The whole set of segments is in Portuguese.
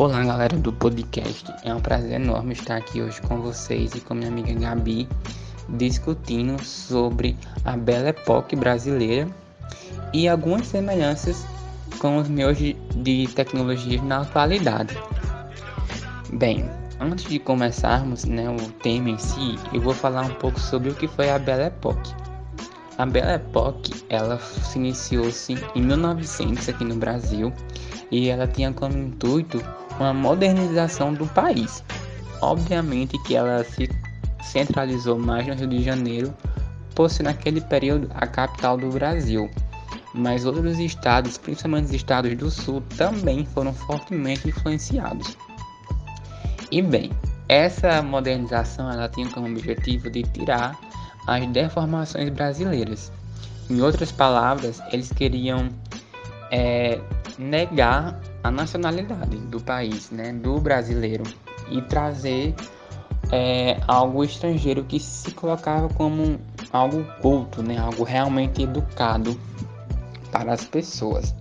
Olá, galera do podcast. É um prazer enorme estar aqui hoje com vocês e com minha amiga Gabi discutindo sobre a Belle Époque brasileira e algumas semelhanças com os meus de tecnologias na atualidade. Bem, antes de começarmos né, o tema em si, eu vou falar um pouco sobre o que foi a Belle Époque. A Belle Époque, ela se iniciou-se em 1900 aqui no Brasil e ela tinha como intuito uma modernização do país. Obviamente que ela se centralizou mais no Rio de Janeiro, por ser naquele período a capital do Brasil. Mas outros estados, principalmente os estados do sul, também foram fortemente influenciados. E bem, essa modernização ela tinha como objetivo de tirar as deformações brasileiras. Em outras palavras, eles queriam é, negar a nacionalidade do país, né, do brasileiro, e trazer é, algo estrangeiro que se colocava como algo culto, né, algo realmente educado para as pessoas.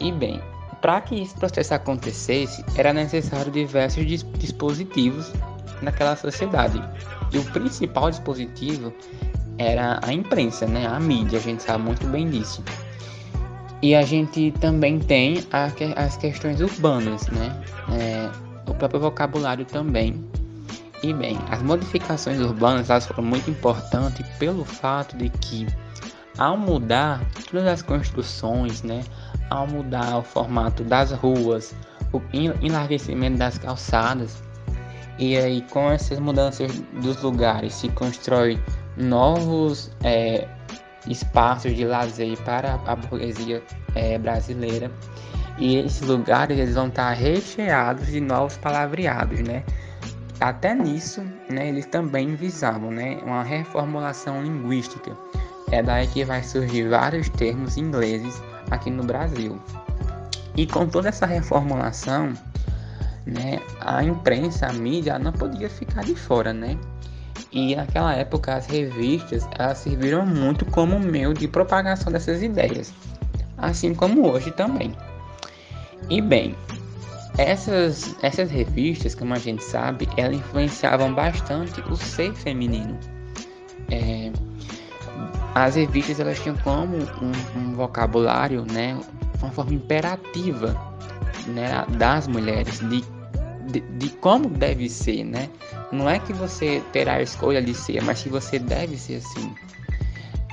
E bem, para que esse processo acontecesse, era necessário diversos dispositivos naquela sociedade. E o principal dispositivo era a imprensa, né, a mídia, a gente sabe muito bem disso. E a gente também tem a, as questões urbanas, né? É, o próprio vocabulário também. E bem, as modificações urbanas elas foram muito importantes pelo fato de que, ao mudar todas as construções, né? Ao mudar o formato das ruas, o enlarguecimento das calçadas, e aí com essas mudanças dos lugares se constrói novos é, espaços de lazer para a burguesia é, brasileira. E esses lugares eles vão estar recheados de novos palavreados, né? Até nisso, né, eles também visavam, né, uma reformulação linguística. É daí que vai surgir vários termos ingleses aqui no Brasil. E com toda essa reformulação, né, a imprensa, a mídia, não podia ficar de fora, né? E naquela época as revistas elas serviram muito como meio de propagação dessas ideias, assim como hoje também. E bem, essas, essas revistas, como a gente sabe, elas influenciavam bastante o ser feminino. É, as revistas elas tinham como um, um vocabulário, né, uma forma imperativa né, das mulheres de de, de, como deve ser, né? Não é que você terá a escolha de ser, mas que você deve ser assim.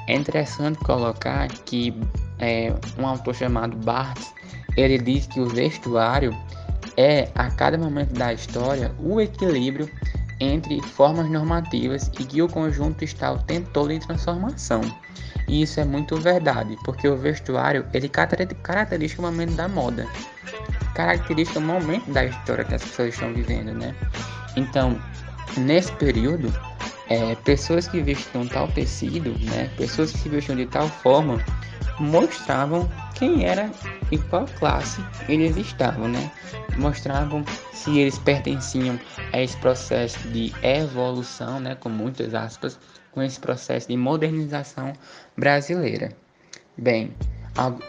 É interessante colocar que é, um autor chamado Barthes, ele diz que o vestuário é, a cada momento da história, o equilíbrio entre formas normativas e que o conjunto está o tempo todo em transformação. E isso é muito verdade, porque o vestuário ele caracteriza o momento da moda característica o momento da história que as pessoas estão vivendo, né? Então, nesse período, é, pessoas que vestiam tal tecido, né? Pessoas que se vestiam de tal forma, mostravam quem era e qual classe eles estavam, né? Mostravam se eles pertenciam a esse processo de evolução, né? Com muitas aspas, com esse processo de modernização brasileira. Bem,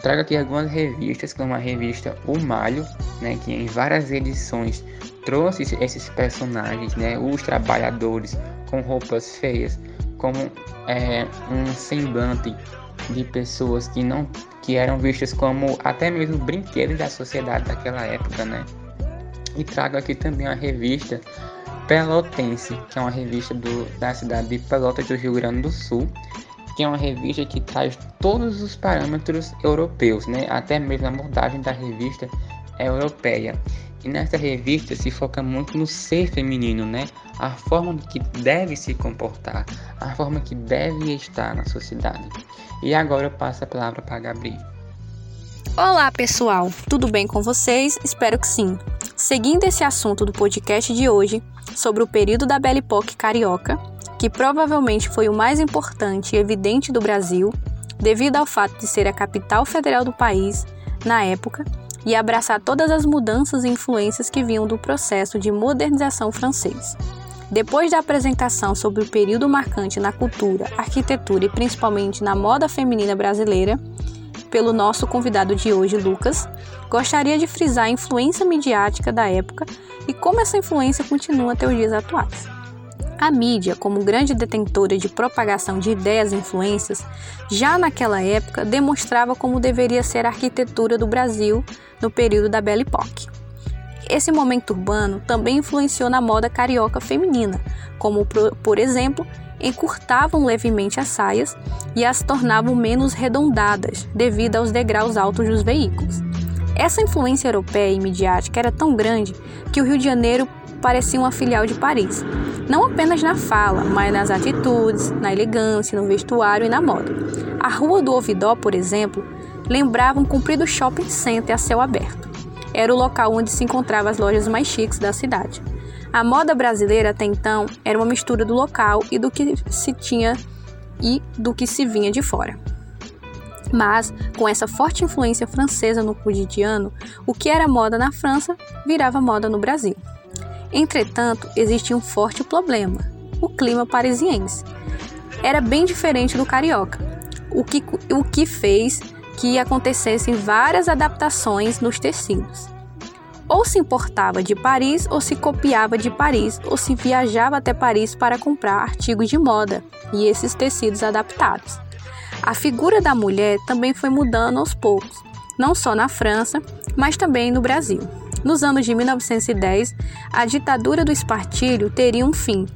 trago aqui algumas revistas, como a revista O Malho, né, que em várias edições trouxe esses personagens, né, os trabalhadores com roupas feias, como é, um semblante de pessoas que não que eram vistas como até mesmo brinquedos da sociedade daquela época, né? E trago aqui também a revista Pelotense, que é uma revista do, da cidade de Pelotas do Rio Grande do Sul, que é uma revista que traz todos os parâmetros europeus, né? até mesmo a montagem da revista é europeia. E nessa revista se foca muito no ser feminino, né? A forma que deve se comportar, a forma que deve estar na sociedade. E agora eu passo a palavra para a Gabriel. Olá, pessoal. Tudo bem com vocês? Espero que sim. Seguindo esse assunto do podcast de hoje sobre o período da Belle Époque carioca, que provavelmente foi o mais importante e evidente do Brasil, devido ao fato de ser a capital federal do país na época e abraçar todas as mudanças e influências que vinham do processo de modernização francês. Depois da apresentação sobre o período marcante na cultura, arquitetura e principalmente na moda feminina brasileira, pelo nosso convidado de hoje, Lucas, gostaria de frisar a influência midiática da época e como essa influência continua até os dias atuais. A mídia, como grande detentora de propagação de ideias e influências, já naquela época demonstrava como deveria ser a arquitetura do Brasil no período da Belle Époque. Esse momento urbano também influenciou na moda carioca feminina, como, por exemplo, encurtavam levemente as saias e as tornavam menos redondadas devido aos degraus altos dos veículos. Essa influência europeia e midiática era tão grande que o Rio de Janeiro parecia uma filial de Paris, não apenas na fala, mas nas atitudes, na elegância, no vestuário e na moda. A Rua do Ouvidó, por exemplo, lembrava um comprido shopping center a céu aberto. Era o local onde se encontravam as lojas mais chiques da cidade. A moda brasileira até então era uma mistura do local e do que se tinha e do que se vinha de fora. Mas, com essa forte influência francesa no cotidiano, o que era moda na França virava moda no Brasil. Entretanto, existia um forte problema: o clima parisiense. Era bem diferente do carioca, o que, o que fez que acontecessem várias adaptações nos tecidos. Ou se importava de Paris, ou se copiava de Paris, ou se viajava até Paris para comprar artigos de moda e esses tecidos adaptados. A figura da mulher também foi mudando aos poucos, não só na França, mas também no Brasil. Nos anos de 1910, a ditadura do espartilho teria um fim,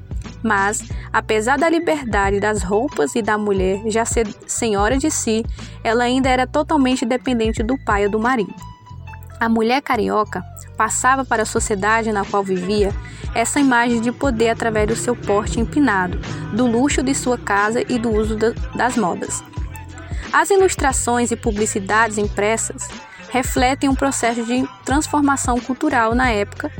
mas, apesar da liberdade das roupas e da mulher já ser senhora de si, ela ainda era totalmente dependente do pai ou do marido. A mulher carioca passava para a sociedade na qual vivia essa imagem de poder através do seu porte empinado, do luxo de sua casa e do uso das modas. As ilustrações e publicidades impressas refletem um processo de transformação cultural na época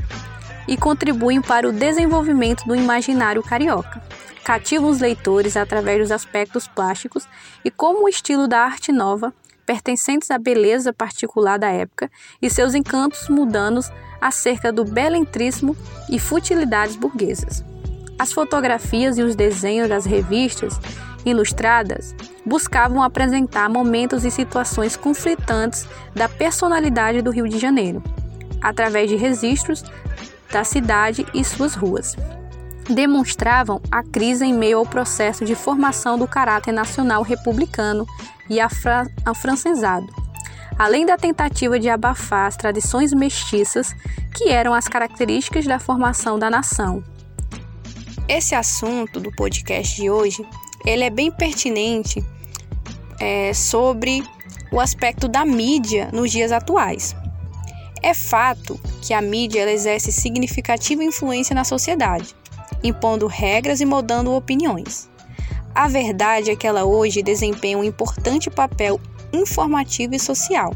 e contribuem para o desenvolvimento do imaginário carioca. Cativam os leitores através dos aspectos plásticos e como o estilo da arte nova pertencentes à beleza particular da época e seus encantos mudanos acerca do belentrismo e futilidades burguesas. As fotografias e os desenhos das revistas ilustradas buscavam apresentar momentos e situações conflitantes da personalidade do Rio de Janeiro, através de registros da cidade e suas ruas. Demonstravam a crise em meio ao processo de formação do caráter nacional republicano e afrancesado, além da tentativa de abafar as tradições mestiças que eram as características da formação da nação. Esse assunto do podcast de hoje, ele é bem pertinente é, sobre o aspecto da mídia nos dias atuais. É fato que a mídia exerce significativa influência na sociedade, impondo regras e moldando opiniões. A verdade é que ela hoje desempenha um importante papel informativo e social,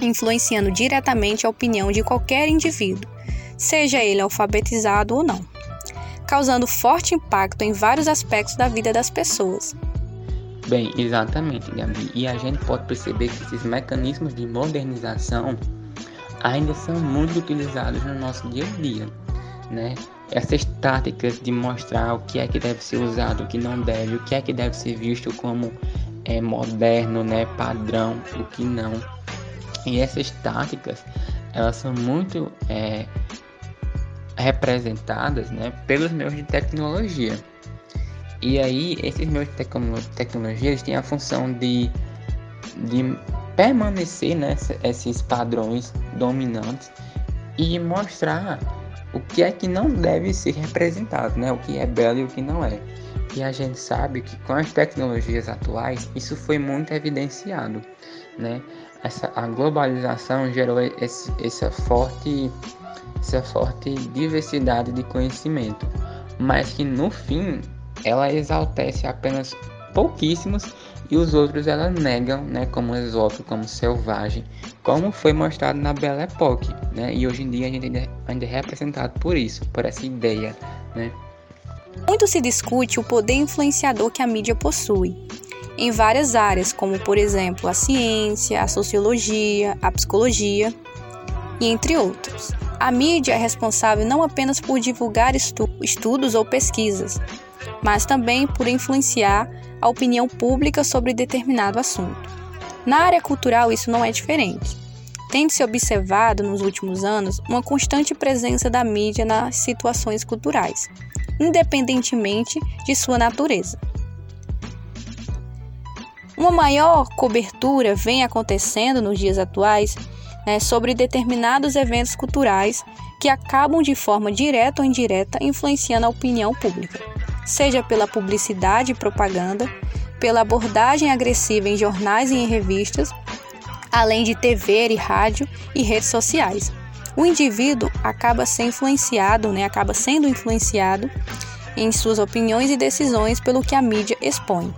influenciando diretamente a opinião de qualquer indivíduo, seja ele alfabetizado ou não, causando forte impacto em vários aspectos da vida das pessoas. Bem, exatamente, Gabi. E a gente pode perceber que esses mecanismos de modernização ainda são muito utilizados no nosso dia a dia, né? essas táticas de mostrar o que é que deve ser usado, o que não deve, o que é que deve ser visto como é, moderno, né, padrão, o que não. E essas táticas, elas são muito é, representadas, né, pelos meios de tecnologia. E aí, esses meios de tecnologia, eles têm a função de, de permanecer, né, esses padrões dominantes e mostrar o que é que não deve ser representado, né? O que é belo e o que não é. E a gente sabe que com as tecnologias atuais isso foi muito evidenciado, né? Essa, a globalização gerou esse, essa forte essa forte diversidade de conhecimento, mas que no fim ela exaltece apenas pouquíssimos e os outros ela negam, né, como exótico, como selvagem, como foi mostrado na Belle Époque, né? E hoje em dia a gente ainda, é representado por isso, por essa ideia, né? Muito se discute o poder influenciador que a mídia possui em várias áreas, como por exemplo a ciência, a sociologia, a psicologia e entre outros. A mídia é responsável não apenas por divulgar estu estudos ou pesquisas, mas também por influenciar a opinião pública sobre determinado assunto. Na área cultural, isso não é diferente. Tem-se observado nos últimos anos uma constante presença da mídia nas situações culturais, independentemente de sua natureza. Uma maior cobertura vem acontecendo nos dias atuais né, sobre determinados eventos culturais que acabam de forma direta ou indireta influenciando a opinião pública, seja pela publicidade e propaganda, pela abordagem agressiva em jornais e em revistas, além de TV e rádio e redes sociais. O indivíduo acaba sendo influenciado, né, acaba sendo influenciado em suas opiniões e decisões pelo que a mídia expõe.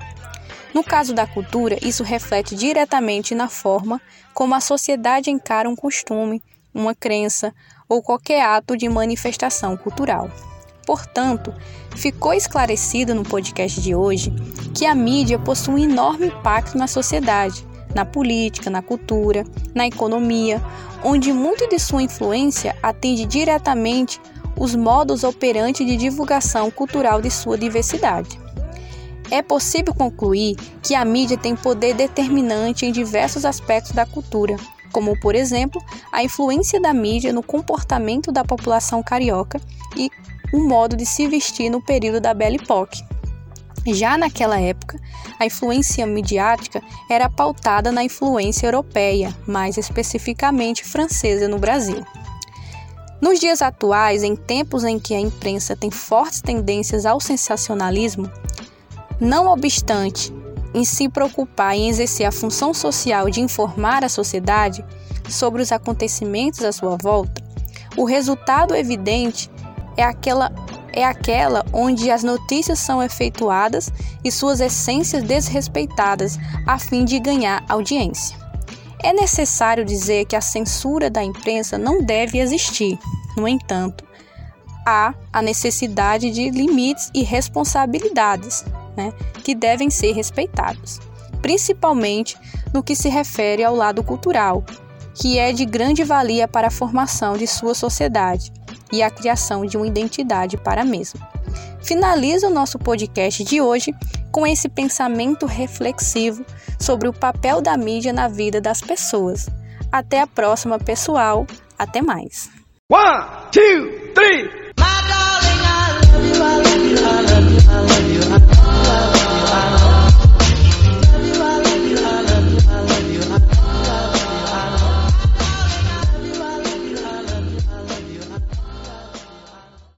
No caso da cultura, isso reflete diretamente na forma como a sociedade encara um costume, uma crença ou qualquer ato de manifestação cultural. Portanto, ficou esclarecido no podcast de hoje que a mídia possui um enorme impacto na sociedade, na política, na cultura, na economia, onde muito de sua influência atende diretamente os modos operantes de divulgação cultural de sua diversidade. É possível concluir que a mídia tem poder determinante em diversos aspectos da cultura, como, por exemplo, a influência da mídia no comportamento da população carioca e o modo de se vestir no período da Belle Époque. Já naquela época, a influência midiática era pautada na influência europeia, mais especificamente francesa no Brasil. Nos dias atuais, em tempos em que a imprensa tem fortes tendências ao sensacionalismo, não obstante, em se preocupar em exercer a função social de informar a sociedade sobre os acontecimentos à sua volta, o resultado evidente é aquela, é aquela onde as notícias são efetuadas e suas essências desrespeitadas a fim de ganhar audiência. É necessário dizer que a censura da imprensa não deve existir. No entanto, há a necessidade de limites e responsabilidades né, que devem ser respeitados, principalmente no que se refere ao lado cultural, que é de grande valia para a formação de sua sociedade e a criação de uma identidade para a mesma. Finalizo o nosso podcast de hoje com esse pensamento reflexivo sobre o papel da mídia na vida das pessoas. Até a próxima, pessoal. Até mais. One, two, three.